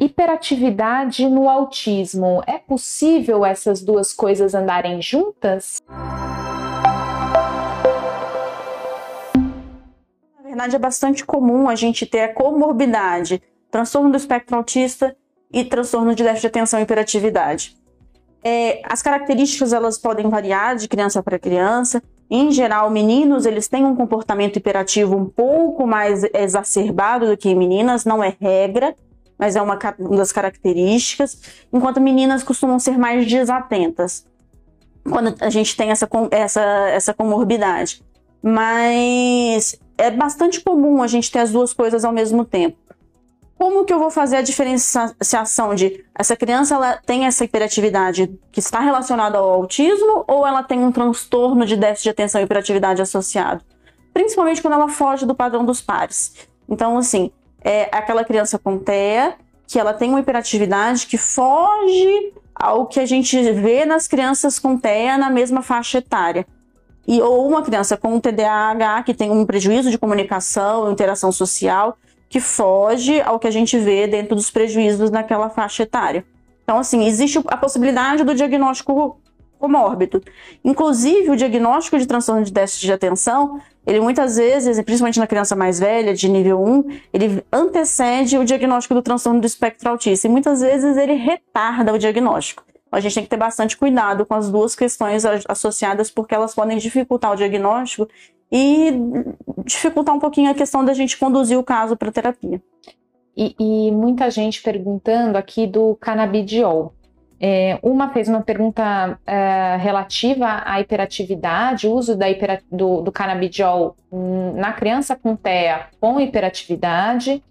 Hiperatividade no autismo. É possível essas duas coisas andarem juntas? Na verdade, é bastante comum a gente ter a comorbidade, transtorno do espectro autista e transtorno de déficit de atenção e hiperatividade. É, as características elas podem variar de criança para criança. Em geral, meninos eles têm um comportamento hiperativo um pouco mais exacerbado do que meninas, não é regra, mas é uma, uma das características, enquanto meninas costumam ser mais desatentas quando a gente tem essa, essa, essa comorbidade. Mas é bastante comum a gente ter as duas coisas ao mesmo tempo. Como que eu vou fazer a diferenciação de essa criança ela tem essa hiperatividade que está relacionada ao autismo ou ela tem um transtorno de déficit de atenção e hiperatividade associado? Principalmente quando ela foge do padrão dos pares. Então, assim, é aquela criança com TEA, que ela tem uma hiperatividade que foge ao que a gente vê nas crianças com TEA na mesma faixa etária. E, ou uma criança com TDAH que tem um prejuízo de comunicação, interação social, que foge ao que a gente vê dentro dos prejuízos naquela faixa etária. Então, assim, existe a possibilidade do diagnóstico comórbido. Inclusive, o diagnóstico de transtorno de déficit de atenção, ele muitas vezes, principalmente na criança mais velha, de nível 1, ele antecede o diagnóstico do transtorno do espectro autista e muitas vezes ele retarda o diagnóstico. A gente tem que ter bastante cuidado com as duas questões associadas, porque elas podem dificultar o diagnóstico e dificultar um pouquinho a questão da gente conduzir o caso para terapia. E, e, muita gente perguntando aqui do canabidiol. É, uma fez uma pergunta é, relativa à hiperatividade, uso da do, do canabidiol na criança com TEA com hiperatividade,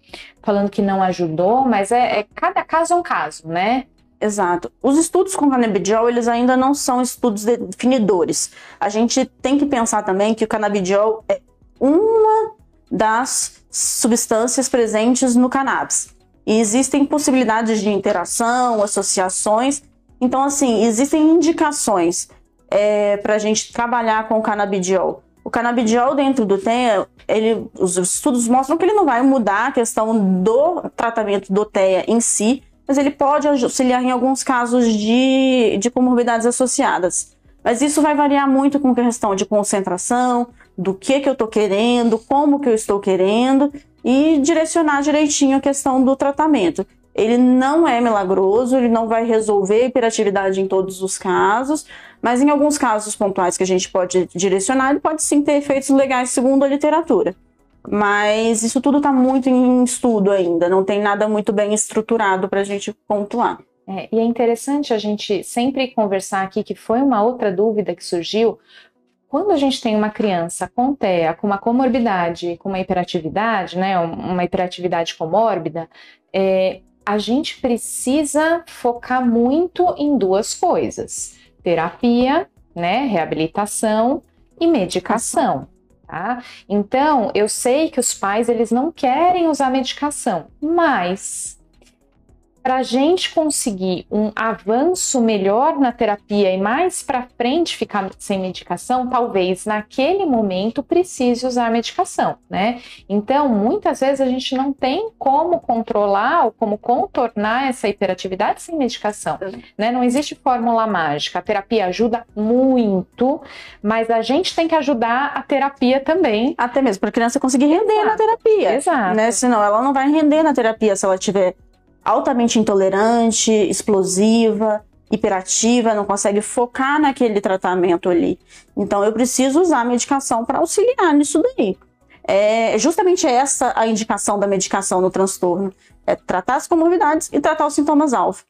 falando que não ajudou, mas é, é cada caso é um caso, né? Exato. Os estudos com canabidiol, eles ainda não são estudos definidores. A gente tem que pensar também que o canabidiol é uma das substâncias presentes no cannabis. E existem possibilidades de interação, associações. Então, assim, existem indicações é, para a gente trabalhar com o canabidiol. O canabidiol dentro do TEA, ele, os estudos mostram que ele não vai mudar a questão do tratamento do TEA em si, mas ele pode auxiliar em alguns casos de, de comorbidades associadas. Mas isso vai variar muito com questão de concentração, do que, que eu estou querendo, como que eu estou querendo e direcionar direitinho a questão do tratamento. Ele não é milagroso, ele não vai resolver a hiperatividade em todos os casos, mas em alguns casos pontuais que a gente pode direcionar, ele pode sim ter efeitos legais segundo a literatura. Mas isso tudo está muito em estudo ainda, não tem nada muito bem estruturado para a gente pontuar. É, e é interessante a gente sempre conversar aqui, que foi uma outra dúvida que surgiu, quando a gente tem uma criança com TEA, com uma comorbidade, com uma hiperatividade, né, uma hiperatividade comórbida, é, a gente precisa focar muito em duas coisas: terapia, né, reabilitação e medicação. Tá? Então, eu sei que os pais eles não querem usar medicação, mas para a gente conseguir um avanço melhor na terapia e mais para frente ficar sem medicação, talvez naquele momento precise usar medicação, né? Então, muitas vezes a gente não tem como controlar ou como contornar essa hiperatividade sem medicação, né? Não existe fórmula mágica. A terapia ajuda muito, mas a gente tem que ajudar a terapia também. Até mesmo para a criança conseguir render Exato. na terapia. Exato. Né? Senão ela não vai render na terapia se ela tiver altamente intolerante, explosiva, hiperativa, não consegue focar naquele tratamento ali. Então eu preciso usar a medicação para auxiliar nisso daí. É justamente essa a indicação da medicação no transtorno, é tratar as comorbidades e tratar os sintomas alfa.